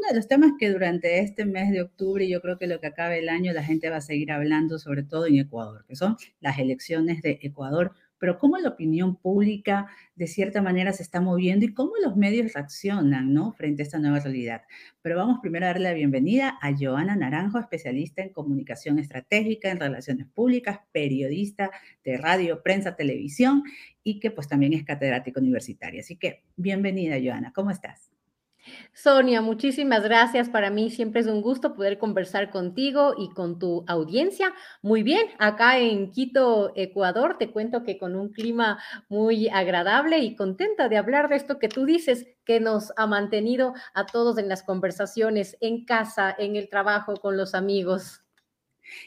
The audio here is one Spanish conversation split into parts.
uno de los temas que durante este mes de octubre, yo creo que lo que acabe el año, la gente va a seguir hablando, sobre todo en Ecuador, que son las elecciones de Ecuador, pero cómo la opinión pública de cierta manera se está moviendo y cómo los medios reaccionan ¿no? frente a esta nueva realidad. Pero vamos primero a darle la bienvenida a Joana Naranjo, especialista en comunicación estratégica, en relaciones públicas, periodista de radio, prensa, televisión y que pues también es catedrática universitaria. Así que bienvenida, Joana, ¿cómo estás? Sonia, muchísimas gracias. Para mí siempre es un gusto poder conversar contigo y con tu audiencia. Muy bien, acá en Quito, Ecuador, te cuento que con un clima muy agradable y contenta de hablar de esto que tú dices, que nos ha mantenido a todos en las conversaciones, en casa, en el trabajo, con los amigos.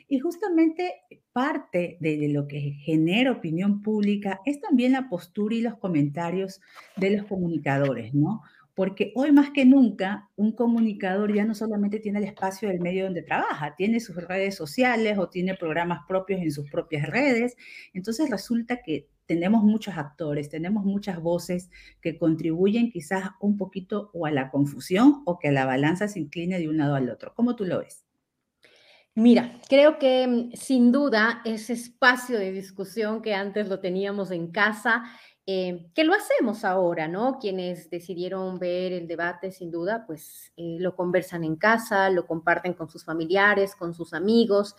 Y justamente parte de lo que genera opinión pública es también la postura y los comentarios de los comunicadores, ¿no? Porque hoy más que nunca un comunicador ya no solamente tiene el espacio del medio donde trabaja, tiene sus redes sociales o tiene programas propios en sus propias redes. Entonces resulta que tenemos muchos actores, tenemos muchas voces que contribuyen quizás un poquito o a la confusión o que la balanza se incline de un lado al otro. ¿Cómo tú lo ves? Mira, creo que mm, sin duda ese espacio de discusión que antes lo teníamos en casa eh, que lo hacemos ahora, ¿no? Quienes decidieron ver el debate, sin duda, pues eh, lo conversan en casa, lo comparten con sus familiares, con sus amigos,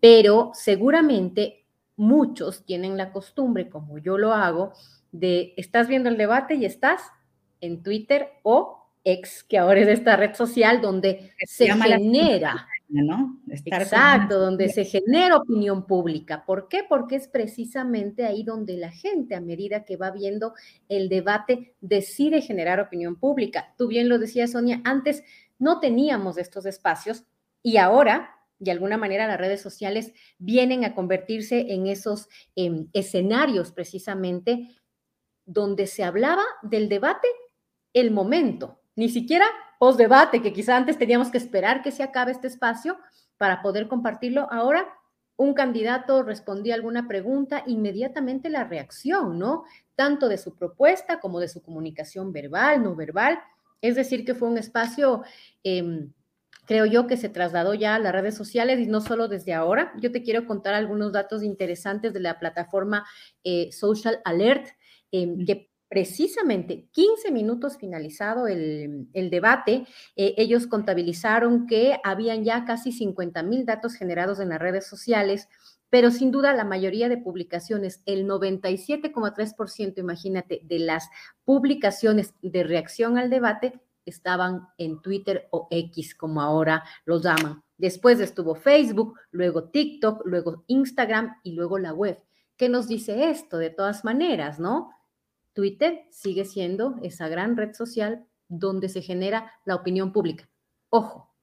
pero seguramente muchos tienen la costumbre, como yo lo hago, de estás viendo el debate y estás en Twitter o ex, que ahora es esta red social donde se genera ¿no? Exacto, donde se genera opinión pública. ¿Por qué? Porque es precisamente ahí donde la gente, a medida que va viendo el debate, decide generar opinión pública. Tú bien lo decías, Sonia, antes no teníamos estos espacios y ahora de alguna manera las redes sociales vienen a convertirse en esos em, escenarios precisamente donde se hablaba del debate el momento, ni siquiera post-debate, que quizá antes teníamos que esperar que se acabe este espacio para poder compartirlo. Ahora, un candidato respondía alguna pregunta, inmediatamente la reacción, ¿no? Tanto de su propuesta como de su comunicación verbal, no verbal. Es decir, que fue un espacio, em, creo yo, que se trasladó ya a las redes sociales y no solo desde ahora. Yo te quiero contar algunos datos interesantes de la plataforma eh, Social Alert, em, que precisamente 15 minutos finalizado el, debate, eh, ellos contabilizaron que habían ya casi 50 mil datos generados en las redes sociales, pero sin duda la mayoría de publicaciones, el 97,3%, imagínate, de las publicaciones de reacción al debate estaban en Twitter o X, como ahora los llaman. Después estuvo Facebook, luego TikTok, luego Instagram y luego la web. ¿Qué nos dice esto? De todas maneras, ¿no? Twitter sigue siendo esa gran red social donde se genera la opinión pública. Ojo,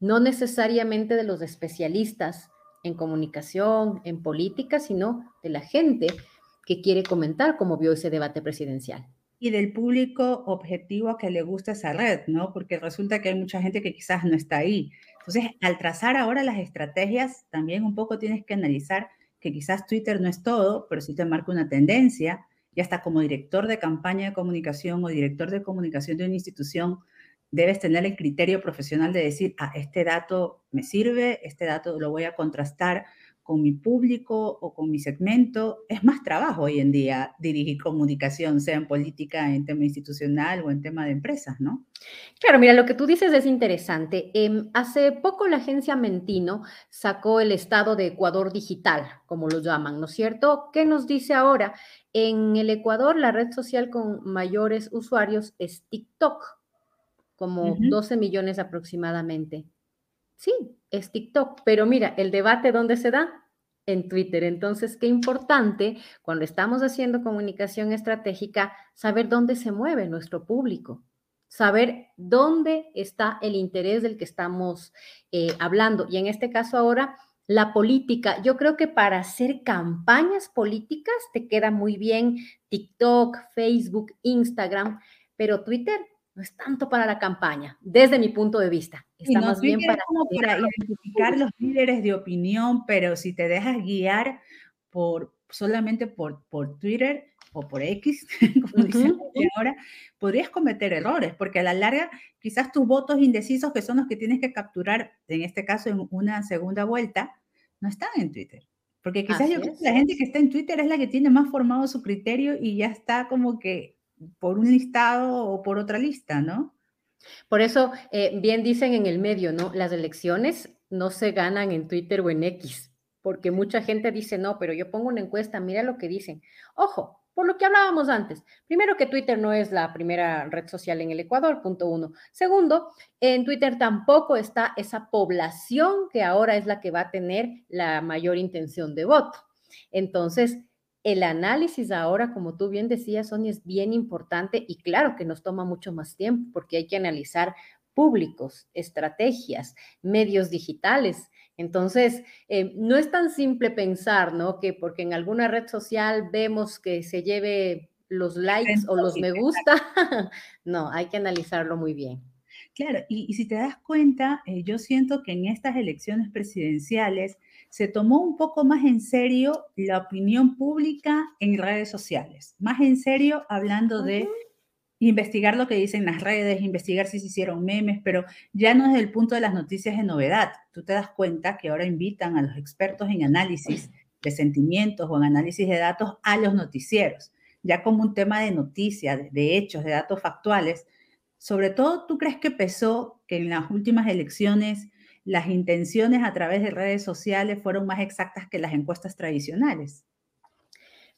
no necesariamente de los especialistas en comunicación, en política, sino de la gente que quiere comentar cómo vio ese debate presidencial. Y del público objetivo que le gusta esa red, ¿no? Porque resulta que hay mucha gente que quizás no está ahí. Entonces, al trazar ahora las estrategias, también un poco tienes que analizar que quizás Twitter no es todo, pero sí te marca una tendencia, y hasta como director de campaña de comunicación o director de comunicación de una institución, debes tener el criterio profesional de decir, ah, este dato me sirve, este dato lo voy a contrastar con mi público o con mi segmento. Es más trabajo hoy en día dirigir comunicación, sea en política, en tema institucional o en tema de empresas, ¿no? Claro, mira, lo que tú dices es interesante. Em, hace poco la agencia Mentino sacó el estado de Ecuador digital, como lo llaman, ¿no es cierto? ¿Qué nos dice ahora? En el Ecuador, la red social con mayores usuarios es TikTok, como 12 millones aproximadamente. Sí, es TikTok, pero mira, el debate ¿dónde se da? En Twitter. Entonces, qué importante cuando estamos haciendo comunicación estratégica saber dónde se mueve nuestro público. saber dónde está el interés del que estamos eh, hablando. Y en este caso ahora, la política. Yo creo que para hacer campañas políticas te queda muy bien TikTok, Facebook, Instagram, pero Twitter no es tanto para la campaña, desde mi punto de vista. Está más bien para, para identificar los líderes de opinión, pero si te dejas guiar por solamente por, por Twitter, o por X, como dicen ahora, podrías cometer errores, porque a la larga quizás tus votos indecisos, que son los que tienes que capturar, en este caso en una segunda vuelta, no están en Twitter. Porque quizás yo creo que la gente que está en Twitter es la que tiene más formado su criterio y ya está como que por un listado o por otra lista, ¿no? Por eso, eh, bien dicen en el medio, ¿no? Las elecciones no se ganan en Twitter o en X, porque mucha gente dice, no, pero yo pongo una encuesta, mira lo que dicen. Ojo, por lo que hablábamos antes. Primero que Twitter no es la primera red social en el Ecuador, punto uno. Segundo, en Twitter tampoco está esa población que ahora es la que va a tener la mayor intención de voto. Entonces, el análisis ahora, como tú bien decías, Sonia, es bien importante y claro que nos toma mucho más tiempo porque hay que analizar públicos, estrategias, medios digitales, entonces, eh, no es tan simple pensar, ¿no? Que porque en alguna red social vemos que se lleve los likes o los me gusta, no, hay que analizarlo muy bien. Claro, y, si te das cuenta, eh, yo siento que en estas elecciones presidenciales se tomó un poco más en serio la opinión pública en redes sociales, más en serio hablando de investigar lo que dicen las redes, investigar si se hicieron memes, pero ya no es el punto de las noticias de novedad. Tú te das cuenta que ahora invitan a los expertos en análisis de sentimientos o en análisis de datos a los noticieros, ya como un tema de noticias, de hechos, de datos factuales. Sobre todo, ¿tú crees que pesó que en las últimas elecciones las intenciones a través de redes sociales fueron más exactas que las encuestas tradicionales?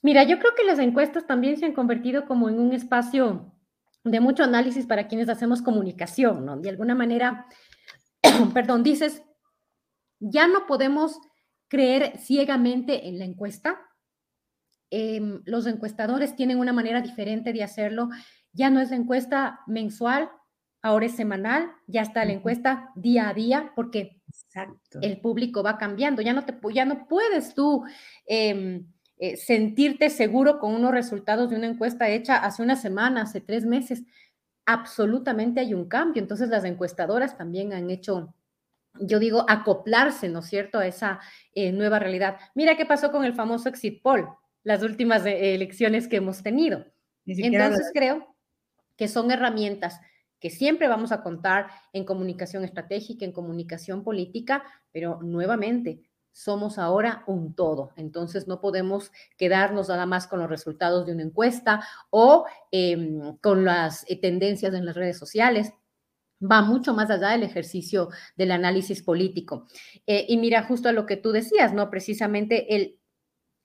Mira, yo creo que las encuestas también se han convertido como en un espacio de mucho análisis para quienes hacemos comunicación, ¿no? De alguna manera, perdón, dices, ya no podemos creer ciegamente en la encuesta. Em, los encuestadores tienen una manera diferente de hacerlo. Ya no es la encuesta mensual, ahora es semanal, ya está la encuesta día a día, porque el público va cambiando. Ya no, te, ya no puedes tú em, eh, sentirte seguro con unos resultados de una encuesta hecha hace una semana, hace tres meses. Absolutamente hay un cambio. Entonces las encuestadoras también han hecho, yo digo, acoplarse, ¿no es cierto?, a esa eh, nueva realidad. Mira qué pasó con el famoso exit poll, las últimas eh, elecciones que hemos tenido. Entonces creo que son herramientas que siempre vamos a contar en comunicación estratégica, en comunicación política, pero nuevamente somos ahora un todo. Entonces no podemos quedarnos nada más con los resultados de una encuesta o em, con las eh, tendencias en las redes sociales. Va mucho más allá del ejercicio del análisis político. Eh, y mira, justo a lo que tú decías, ¿no? Precisamente el,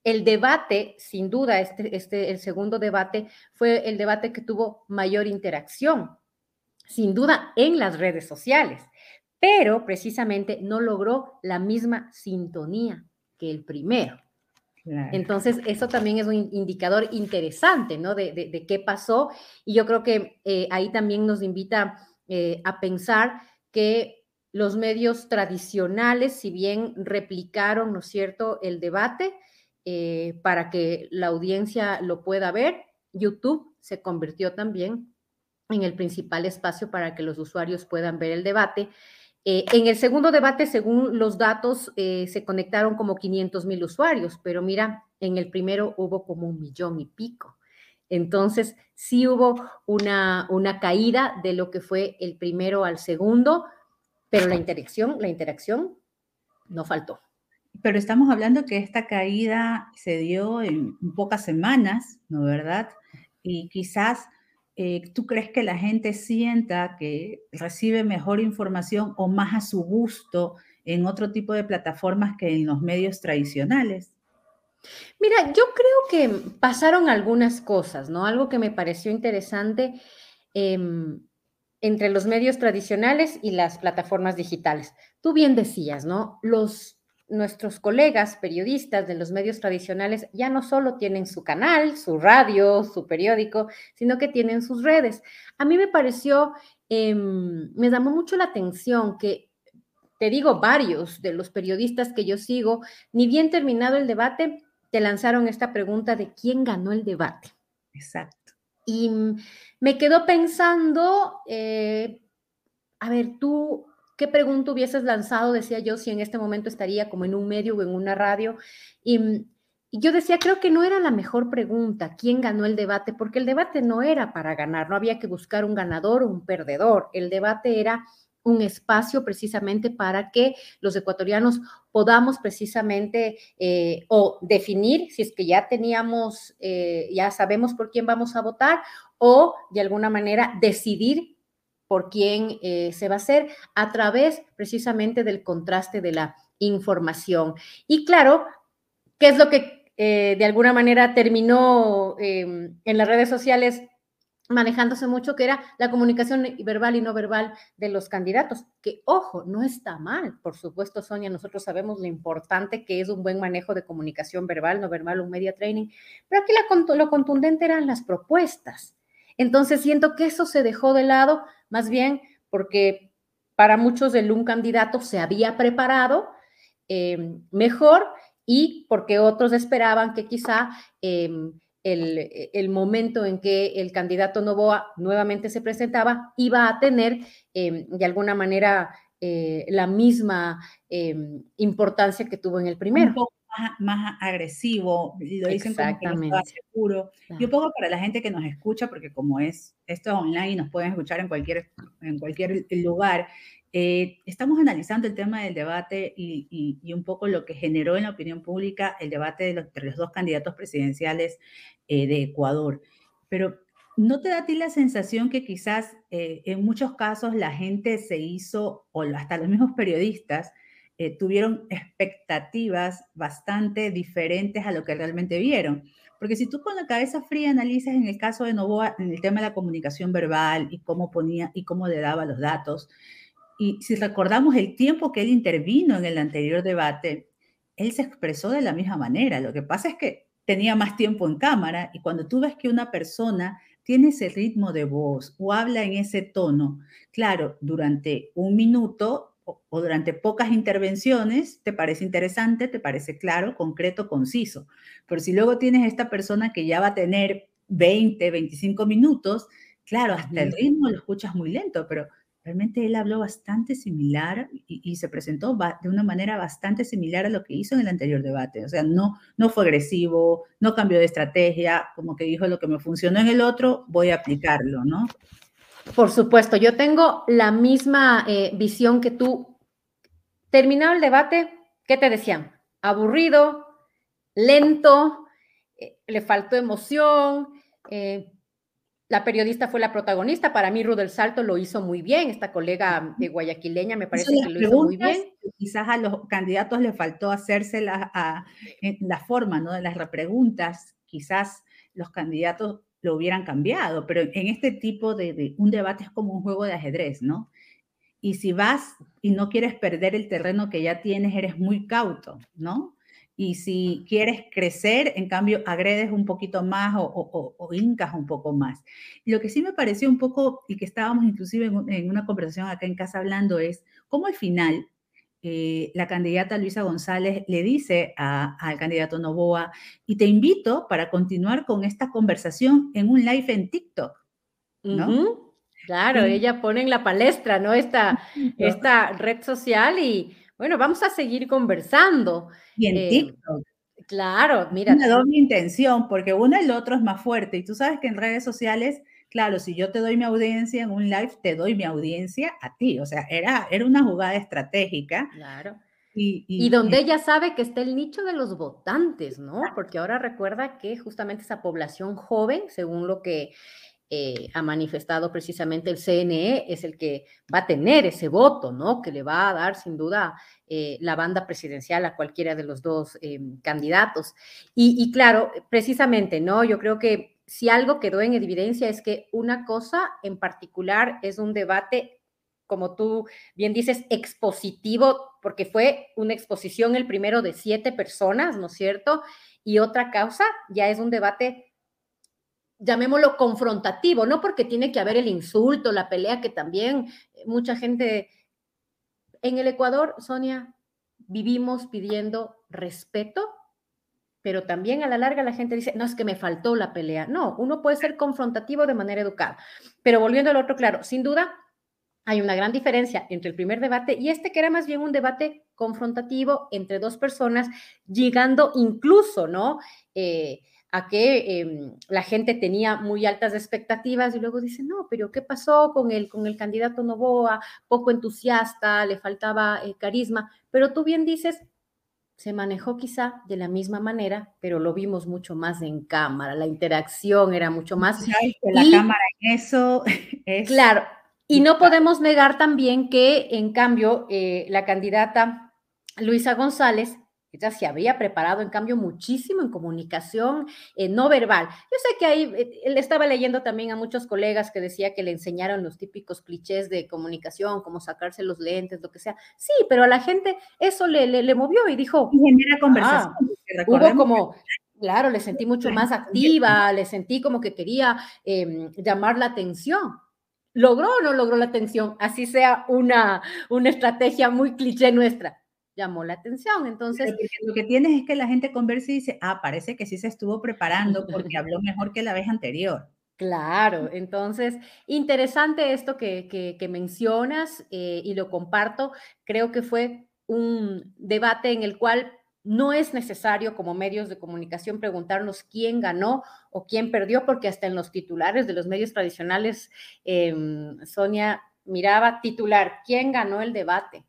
el debate, sin duda, este, este, el segundo debate fue el debate que tuvo mayor interacción, sin duda, en las redes sociales pero precisamente no logró la misma sintonía que el primero. Entonces, eso también es un indicador interesante, ¿no? De, qué pasó. Y yo creo que eh, ahí también nos invita eh, a pensar que los medios tradicionales, si bien replicaron, ¿no es cierto?, el debate eh, para que la audiencia lo pueda ver, YouTube se convirtió también en el principal espacio para que los usuarios puedan ver el debate. Eh, en el segundo debate, según los datos, eh, se conectaron como 500 mil usuarios, pero mira, en el primero hubo como un millón y pico. Entonces, sí hubo una, una caída de lo que fue el primero al segundo, pero la interacción, la interacción no faltó. Pero estamos hablando que esta caída se dio en pocas semanas, ¿no verdad? Y quizás eh, ¿tú crees que la gente sienta que recibe mejor información o más a su gusto en otro tipo de plataformas que en los medios tradicionales? Mira, yo creo que pasaron algunas cosas, ¿no? Algo que me pareció interesante em, entre los medios tradicionales y las plataformas digitales. Tú bien decías, ¿no? Los, nuestros colegas periodistas de los medios tradicionales ya no solo tienen su canal, su radio, su periódico, sino que tienen sus redes. A mí me pareció, em, me llamó mucho la atención que, te digo, varios de los periodistas que yo sigo, ni bien terminado el debate, te lanzaron esta pregunta de quién ganó el debate. Exacto. Y me quedó pensando, eh, a ver, tú ¿Qué pregunta hubieses lanzado? Decía yo, si en este momento estaría como en un medio o en una radio. Y, yo decía, creo que no era la mejor pregunta, quién ganó el debate, porque el debate no era para ganar, no había que buscar un ganador o un perdedor. El debate era un espacio precisamente para que los ecuatorianos podamos precisamente eh, o definir si es que ya teníamos, eh, ya sabemos por quién vamos a votar o de alguna manera decidir por quién eh, se va a hacer a través precisamente del contraste de la información. Y claro, ¿qué es lo que eh, de alguna manera terminó em, en las redes sociales manejándose mucho, que era la comunicación verbal y no verbal de los candidatos, que ojo, no está mal, por supuesto, Sonia, nosotros sabemos lo importante que es un buen manejo de comunicación verbal, no verbal, un media training, pero aquí lo contundente eran las propuestas. Entonces siento que eso se dejó de lado, más bien porque para muchos el un candidato se había preparado em, mejor y porque otros esperaban que quizá em, el, momento en que el candidato Novoa nuevamente se presentaba iba a tener de alguna manera eh, la misma importancia que tuvo en el primero más, agresivo, y lo dicen como que seguro. Y un poco para la gente que nos escucha, porque como es esto es online y nos pueden escuchar en cualquier, en cualquier lugar, eh, estamos analizando el tema del debate y, y, un poco lo que generó en la opinión pública el debate de los, los dos candidatos presidenciales eh, de Ecuador. Pero ¿no te da a ti la sensación que quizás eh, en muchos casos la gente se hizo, o hasta los mismos periodistas, eh, tuvieron expectativas bastante diferentes a lo que realmente vieron. Porque si tú con la cabeza fría analizas en el caso de Novoa, en el tema de la comunicación verbal y cómo ponía y cómo le daba los datos, y si recordamos el tiempo que él intervino en el anterior debate, él se expresó de la misma manera. Lo que pasa es que tenía más tiempo en cámara y cuando tú ves que una persona tiene ese ritmo de voz o habla en ese tono, claro, durante un minuto o, durante pocas intervenciones te parece interesante, te parece claro, concreto, conciso. Pero si luego tienes esta persona que ya va a tener 20, 25 minutos, claro, hasta el ritmo lo escuchas muy lento, pero realmente él habló bastante similar y, se presentó de una manera bastante similar a lo que hizo en el anterior debate. O sea, no, no fue agresivo, no cambió de estrategia, como que dijo lo que me funcionó en el otro, voy a aplicarlo, ¿no? Por supuesto, yo tengo la misma eh, visión que tú. Terminado el debate, ¿qué te decían? Aburrido, lento, eh, le faltó emoción. Eh, la periodista fue la protagonista. Para mí, Rudel Salto lo hizo muy bien. Esta colega de guayaquileña me parece que lo hizo muy bien. Quizás a los candidatos le faltó hacerse la, la forma ¿no? de las repreguntas. Quizás los candidatos lo hubieran cambiado, pero en este tipo de, un debate es como un juego de ajedrez, ¿no? Y si vas y no quieres perder el terreno que ya tienes, eres muy cauto, ¿no? Y si quieres crecer, en cambio, agredes un poquito más o, o, un poco más. lo que sí me pareció un poco, y que estábamos inclusive en, en una conversación acá en casa hablando, es cómo al final eh, la candidata Luisa González le dice al candidato Novoa, y te invito para continuar con esta conversación en un live en TikTok, ¿no? Claro, ella pone en la palestra, ¿no? Esta, esta red social y bueno, vamos a seguir conversando. Y en eh, TikTok. Claro, mira. Una doble intención, porque uno el otro es más fuerte. Y tú sabes que en redes sociales claro, si yo te doy mi audiencia en un live, te doy mi audiencia a ti. O sea, era, era una jugada estratégica. Claro. Y, donde ella sabe que está el nicho de los votantes, ¿no? Porque ahora recuerda que justamente esa población joven, según lo que eh, ha manifestado precisamente el CNE, es el que va a tener ese voto, ¿no? Que le va a dar sin duda eh, la banda presidencial a cualquiera de los dos eh, candidatos. Y, y, claro, precisamente, ¿no? Yo creo que si algo quedó en evidencia es que una cosa en particular es un debate, como tú bien dices, expositivo porque fue una exposición el primero de siete personas, ¿no es cierto? Y otra causa ya es un debate llamémoslo confrontativo, no porque tiene que haber el insulto, la pelea, que también mucha gente en el Ecuador, Sonia, vivimos pidiendo respeto, pero también a la larga la gente dice, no es que me faltó la pelea. No, uno puede ser confrontativo de manera educada. Pero volviendo al otro, claro, sin duda hay una gran diferencia entre el primer debate y este que era más bien un debate confrontativo entre dos personas, llegando incluso, ¿no? Eh, a que em, la gente tenía muy altas expectativas y luego dice, no, pero ¿qué pasó con el, con el candidato Novoa? Poco entusiasta, le faltaba eh, carisma, pero tú bien dices, se manejó quizá de la misma manera, pero lo vimos mucho más en cámara, la interacción era mucho más. la cámara en eso es... Claro, y no podemos negar también que, en cambio, eh, la candidata Luisa González ella se había preparado, en cambio, muchísimo en comunicación eh, no verbal. Yo sé que ahí eh, él estaba leyendo también a muchos colegas que decía que le enseñaron los típicos clichés de comunicación, como sacarse los lentes, lo que sea. Sí, pero a la gente eso le, le, movió y dijo. Y genera conversación. Ah, hubo como. Claro, le sentí mucho más activa, le sentí como que quería em, llamar la atención. ¿Logró o no logró la atención? Así sea una, una estrategia muy cliché nuestra llamó la atención. Entonces, lo que tienes es que la gente conversa y dice, ah, parece que sí se estuvo preparando porque habló mejor que la vez anterior. Claro, entonces, interesante esto que, que, mencionas eh, y lo comparto. Creo que fue un debate en el cual no es necesario como medios de comunicación preguntarnos quién ganó o quién perdió, porque hasta en los titulares de los medios tradicionales, em, Sonia miraba titular, ¿quién ganó el debate?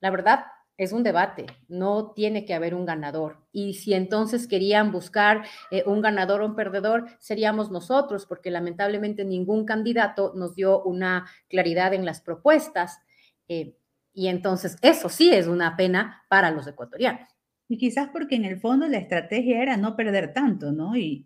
La verdad, es un debate, no tiene que haber un ganador. Y si entonces querían buscar eh, un ganador o un perdedor, seríamos nosotros, porque lamentablemente ningún candidato nos dio una claridad en las propuestas. Eh, y entonces eso sí es una pena para los ecuatorianos. Y quizás porque en el fondo la estrategia era no perder tanto, ¿no? Y,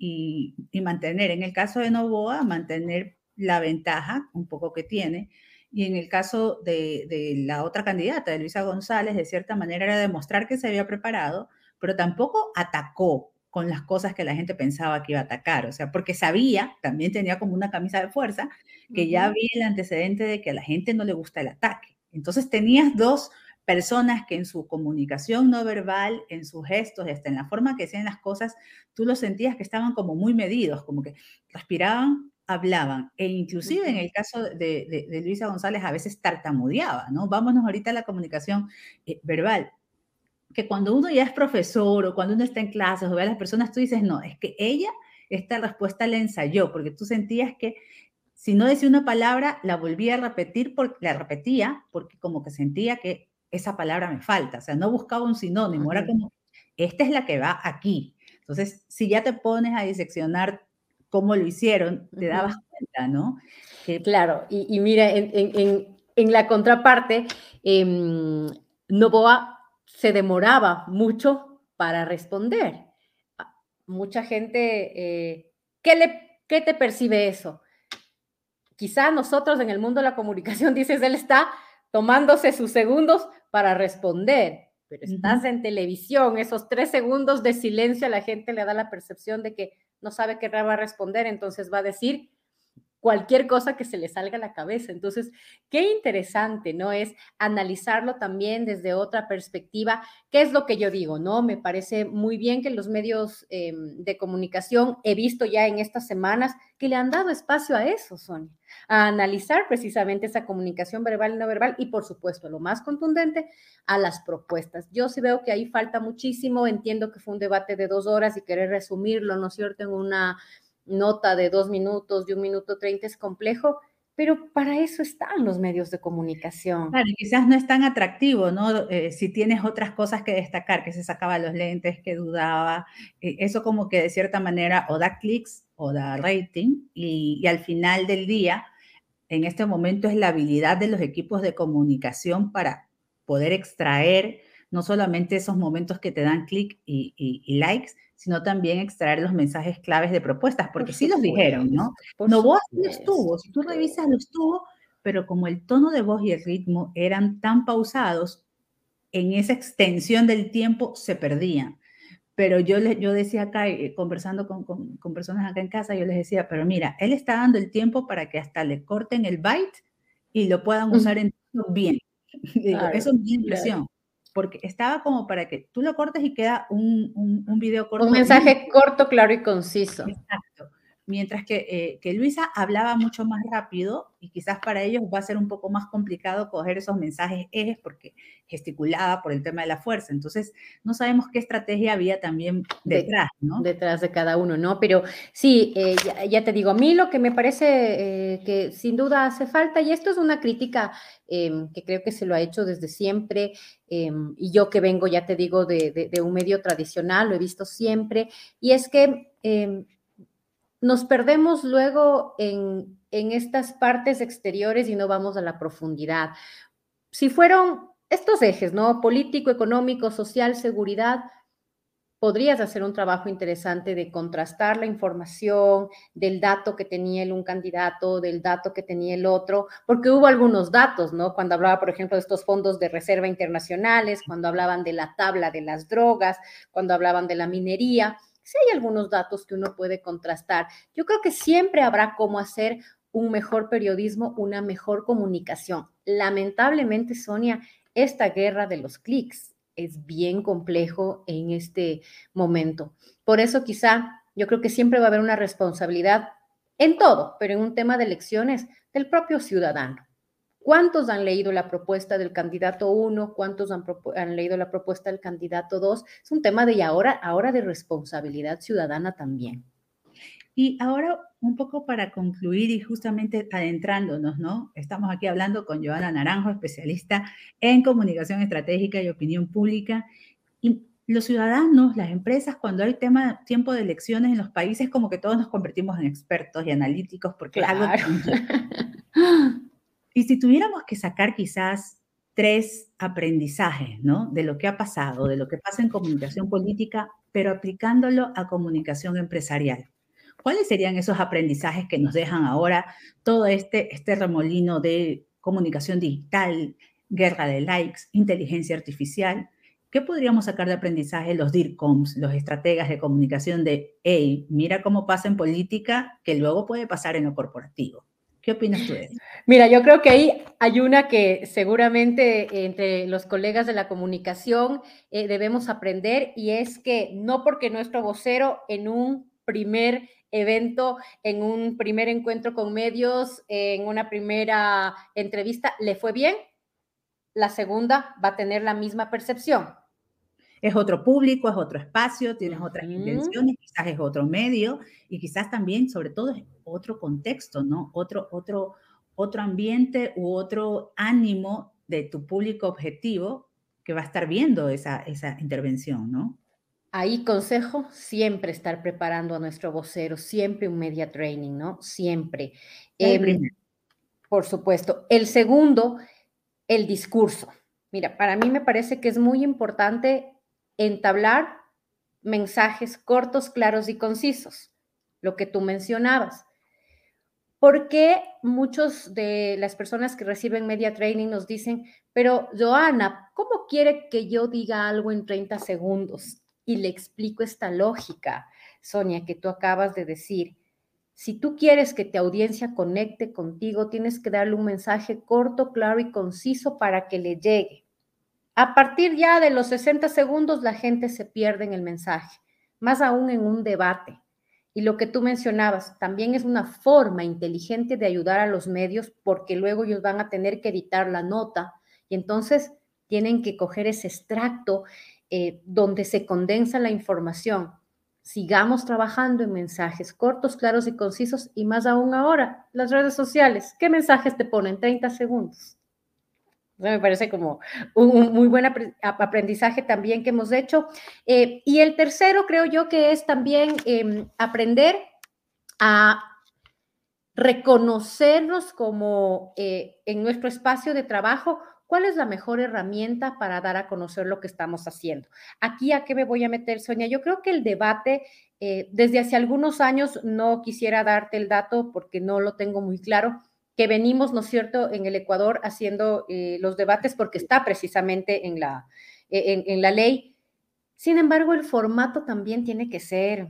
y mantener, en el caso de Novoa, mantener la ventaja un poco que tiene, y en el caso de, la otra candidata, de Luisa González, de cierta manera era demostrar que se había preparado, pero tampoco atacó con las cosas que la gente pensaba que iba a atacar, o sea, porque sabía, también tenía como una camisa de fuerza, que ya había el antecedente de que a la gente no le gusta el ataque. Entonces tenías dos personas que en su comunicación no verbal, en sus gestos, hasta en la forma que hacían las cosas, tú los sentías que estaban como muy medidos, como que respiraban hablaban, e inclusive en el caso de, Luisa González a veces tartamudeaba, ¿no? Vámonos ahorita a la comunicación eh, verbal, que cuando uno ya es profesor o cuando uno está en clases o ve a las personas, tú dices, no, es que ella esta respuesta la ensayó, porque tú sentías que si no decía una palabra, la volvía a repetir, porque, la repetía, porque como que sentía que esa palabra me falta, o sea, no buscaba un sinónimo, era como, esta es la que va aquí. Entonces, si ya te pones a diseccionar cómo lo hicieron, te dabas cuenta, ¿no? claro, y, mira, en, la contraparte, em, Novoa se demoraba mucho para responder. Mucha gente, eh, ¿qué, le, ¿qué te percibe eso? Quizá nosotros en el mundo de la comunicación, dices, él está tomándose sus segundos para responder, pero estás en televisión, esos tres segundos de silencio a la gente le da la percepción de que no sabe qué va a responder, entonces va a decir cualquier cosa que se le salga a la cabeza. Entonces, qué interesante, ¿no? Es analizarlo también desde otra perspectiva. ¿Qué es lo que yo digo, no? Me parece muy bien que los medios em, de comunicación, he visto ya en estas semanas, que le han dado espacio a eso, Sonia, a analizar precisamente esa comunicación verbal y no verbal y, por supuesto, lo más contundente, a las propuestas. Yo sí veo que ahí falta muchísimo, entiendo que fue un debate de dos horas y querer resumirlo, ¿no es cierto?, en una nota de dos minutos, de un minuto treinta es complejo, pero para eso están los medios de comunicación. Claro, quizás no es tan atractivo, ¿no? Eh, si tienes otras cosas que destacar, que se sacaba los lentes, que dudaba, eh, eso como que de cierta manera o da clics o da rating y, al final del día, en este momento es la habilidad de los equipos de comunicación para poder extraer no solamente esos momentos que te dan clic y likes, sino también extraer los mensajes claves de propuestas, porque sí los dijeron, ¿no? No vos los tuvo, si tú revisas los tuvo, pero como el tono de voz y el ritmo eran tan pausados, en esa extensión del tiempo se perdían. Pero yo, le, yo decía acá, eh, conversando con, con, personas acá en casa, yo les decía, pero mira, él está dando el tiempo para que hasta le corten el byte y lo puedan usar en bien. eso es mi impresión. Porque estaba como para que tú lo cortes y queda un, un, un video corto. Un mensaje corto, claro y conciso. Exacto mientras que, eh, que, Luisa hablaba mucho más rápido y quizás para ellos va a ser un poco más complicado coger esos mensajes ejes porque gesticulaba por el tema de la fuerza. Entonces, no sabemos qué estrategia había también detrás, ¿no? Detrás de cada uno, ¿no? Pero sí, eh, ya, te digo, a mí lo que me parece eh, que sin duda hace falta, y esto es una crítica em, que creo que se lo ha hecho desde siempre, em, y yo que vengo, ya te digo, de, de, un medio tradicional, lo he visto siempre, y es que em, nos perdemos luego en, estas partes exteriores y no vamos a la profundidad. Si fueron estos ejes, ¿no? Político, económico, social, seguridad, podrías hacer un trabajo interesante de contrastar la información del dato que tenía el un candidato, del dato que tenía el otro, porque hubo algunos datos, ¿no? Cuando hablaba, por ejemplo, de estos fondos de reserva internacionales, cuando hablaban de la tabla de las drogas, cuando hablaban de la minería, si hay algunos datos que uno puede contrastar. Yo creo que siempre habrá cómo hacer un mejor periodismo, una mejor comunicación. Lamentablemente, Sonia, esta guerra de los clics es bien complejo en este momento. Por eso quizá yo creo que siempre va a haber una responsabilidad en todo, pero en un tema de elecciones del propio ciudadano. ¿Cuántos han leído la propuesta del candidato 1? ¿Cuántos han, leído la propuesta del candidato 2? Es un tema de ahora, ahora de responsabilidad ciudadana también. Y ahora un poco para concluir y justamente adentrándonos, ¿no? Estamos aquí hablando con Joana Naranjo, especialista en comunicación estratégica y opinión pública. Y los ciudadanos, las empresas, cuando hay tema, tiempo de elecciones en los países, como que todos nos convertimos en expertos y analíticos porque claro. Y si tuviéramos que sacar quizás tres aprendizajes, ¿no? De lo que ha pasado, de lo que pasa en comunicación política, pero aplicándolo a comunicación empresarial. ¿Cuáles serían esos aprendizajes que nos dejan ahora todo este, este remolino de comunicación digital, guerra de likes, inteligencia artificial? ¿Qué podríamos sacar de aprendizaje los DIRCOMs, los estrategas de comunicación de, hey, mira cómo pasa en política, que luego puede pasar en lo corporativo? ¿Qué opinas tú de eso? Mira, yo creo que ahí hay una que seguramente entre los colegas de la comunicación eh, debemos aprender y es que no porque nuestro vocero en un primer evento, en un primer encuentro con medios, en una primera entrevista, le fue bien, la segunda va a tener la misma percepción. Es otro público, es otro espacio, tienes otras intenciones, quizás es otro medio y quizás también, sobre todo, es otro contexto, ¿no? Otro, otro, otro ambiente u otro ánimo de tu público objetivo que va a estar viendo esa, esa intervención, ¿no? Ahí consejo siempre estar preparando a nuestro vocero, siempre un media training, ¿no? Siempre. Eh, por supuesto. El segundo, el discurso. Mira, para mí me parece que es muy importante entablar mensajes cortos, claros y concisos, lo que tú mencionabas. ¿Por qué muchos de las personas que reciben media training nos dicen, pero Joana, ¿cómo quiere que yo diga algo en 30 segundos? Y le explico esta lógica, Sonia, que tú acabas de decir. Si tú quieres que tu audiencia conecte contigo, tienes que darle un mensaje corto, claro y conciso para que le llegue. A partir ya de los 60 segundos, la gente se pierde en el mensaje, más aún en un debate. Y lo que tú mencionabas, también es una forma inteligente de ayudar a los medios porque luego ellos van a tener que editar la nota y entonces tienen que coger ese extracto eh, donde se condensa la información. Sigamos trabajando en mensajes cortos, claros y concisos y más aún ahora, las redes sociales. ¿Qué mensajes te ponen? 30 segundos. Me parece como un, muy buen aprendizaje también que hemos hecho. Eh, y el tercero creo yo que es también em, aprender a reconocernos como eh, en nuestro espacio de trabajo, cuál es la mejor herramienta para dar a conocer lo que estamos haciendo. Aquí a qué me voy a meter, Sonia. Yo creo que el debate, eh, desde hace algunos años, no quisiera darte el dato porque no lo tengo muy claro, que venimos, ¿no es cierto?, en el Ecuador haciendo eh, los debates porque está precisamente en la, en, en la ley. Sin embargo, el formato también tiene que ser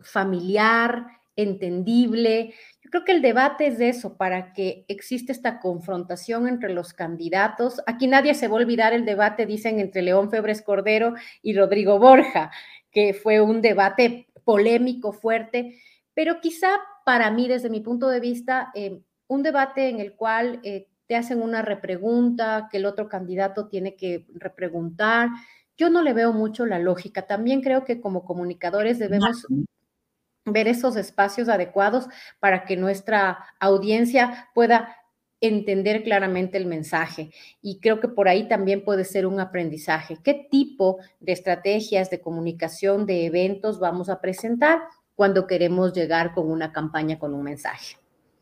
familiar, entendible. Yo creo que el debate es de eso, para que existe esta confrontación entre los candidatos. Aquí nadie se va a olvidar el debate, dicen, entre León Febres Cordero y Rodrigo Borja, que fue un debate polémico, fuerte, pero quizá para mí, desde mi punto de vista, eh, un debate en el cual eh, te hacen una repregunta, que el otro candidato tiene que repreguntar. Yo no le veo mucho la lógica. También creo que como comunicadores debemos ver esos espacios adecuados para que nuestra audiencia pueda entender claramente el mensaje. Y creo que por ahí también puede ser un aprendizaje. ¿Qué tipo de estrategias de comunicación, de eventos vamos a presentar cuando queremos llegar con una campaña, con un mensaje?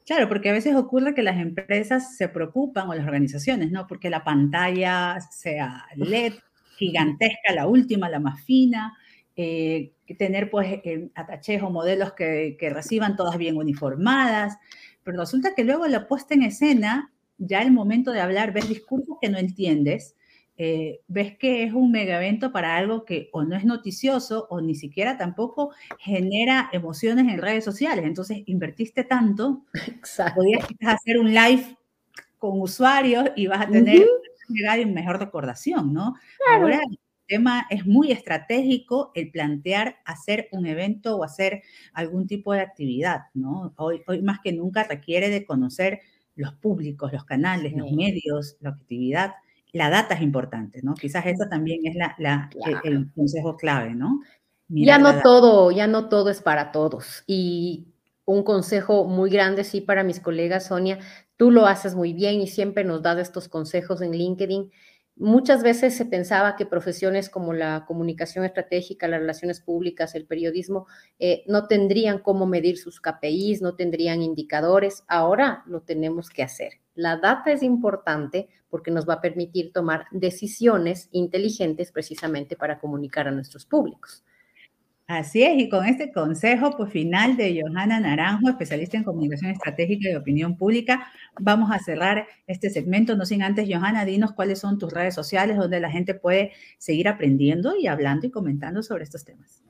Claro, porque a veces ocurre que las empresas se preocupan o las organizaciones, ¿no? Porque la pantalla sea LED, gigantesca, la última, la más fina, eh, tener pues eh, ataches o modelos que, reciban todas bien uniformadas, pero resulta que luego la puesta en escena, ya el momento de hablar, ves discursos que no entiendes, eh, ves que es un mega evento para algo que o no es noticioso o ni siquiera tampoco genera emociones en redes sociales. Entonces, invertiste tanto, podías hacer un live con usuarios y vas a tener uh mejor recordación, ¿no? Ahora tema es muy estratégico el plantear hacer un evento o hacer algún tipo de actividad, ¿no? Hoy, hoy más que nunca requiere de conocer los públicos, los canales, los medios, la actividad. La data es importante, ¿no? Quizás eso también es la, el, consejo clave, ¿no? ya no todo, ya no todo es para todos. Y un consejo muy grande, sí, para mis colegas, Sonia, tú lo haces muy bien y siempre nos das estos consejos en LinkedIn Muchas veces se pensaba que profesiones como la comunicación estratégica, las relaciones públicas, el periodismo, eh, no tendrían cómo medir sus KPIs, no tendrían indicadores. Ahora lo tenemos que hacer. La data es importante porque nos va a permitir tomar decisiones inteligentes precisamente para comunicar a nuestros públicos. Así es, y con este consejo pues, final de Johanna Naranjo, especialista en comunicación estratégica y opinión pública, vamos a cerrar este segmento. No sin antes, Johanna, dinos cuáles son tus redes sociales donde la gente puede seguir aprendiendo y hablando y comentando sobre estos temas.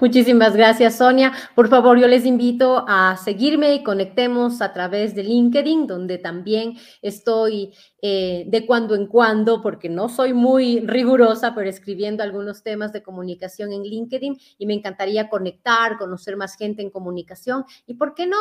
Muchísimas gracias, Sonia. Por favor, yo les invito a seguirme y conectemos a través de LinkedIn, donde también estoy eh, de cuando en cuando, porque no soy muy rigurosa, pero escribiendo algunos temas de comunicación en LinkedIn y me encantaría conectar, conocer más gente en comunicación y, ¿por qué no?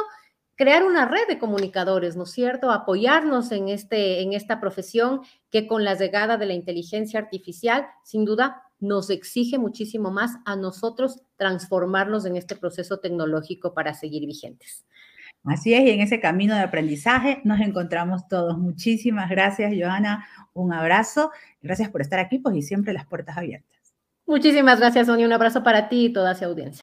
crear una red de comunicadores, ¿no es cierto? Apoyarnos en, este, en esta profesión que con la llegada de la inteligencia artificial, sin duda, nos exige muchísimo más a nosotros transformarnos en este proceso tecnológico para seguir vigentes. Así es, y en ese camino de aprendizaje nos encontramos todos. Muchísimas gracias, Joana. Un abrazo. Gracias por estar aquí, pues, y siempre las puertas abiertas. Muchísimas gracias, Sonia. Un abrazo para ti y toda su audiencia.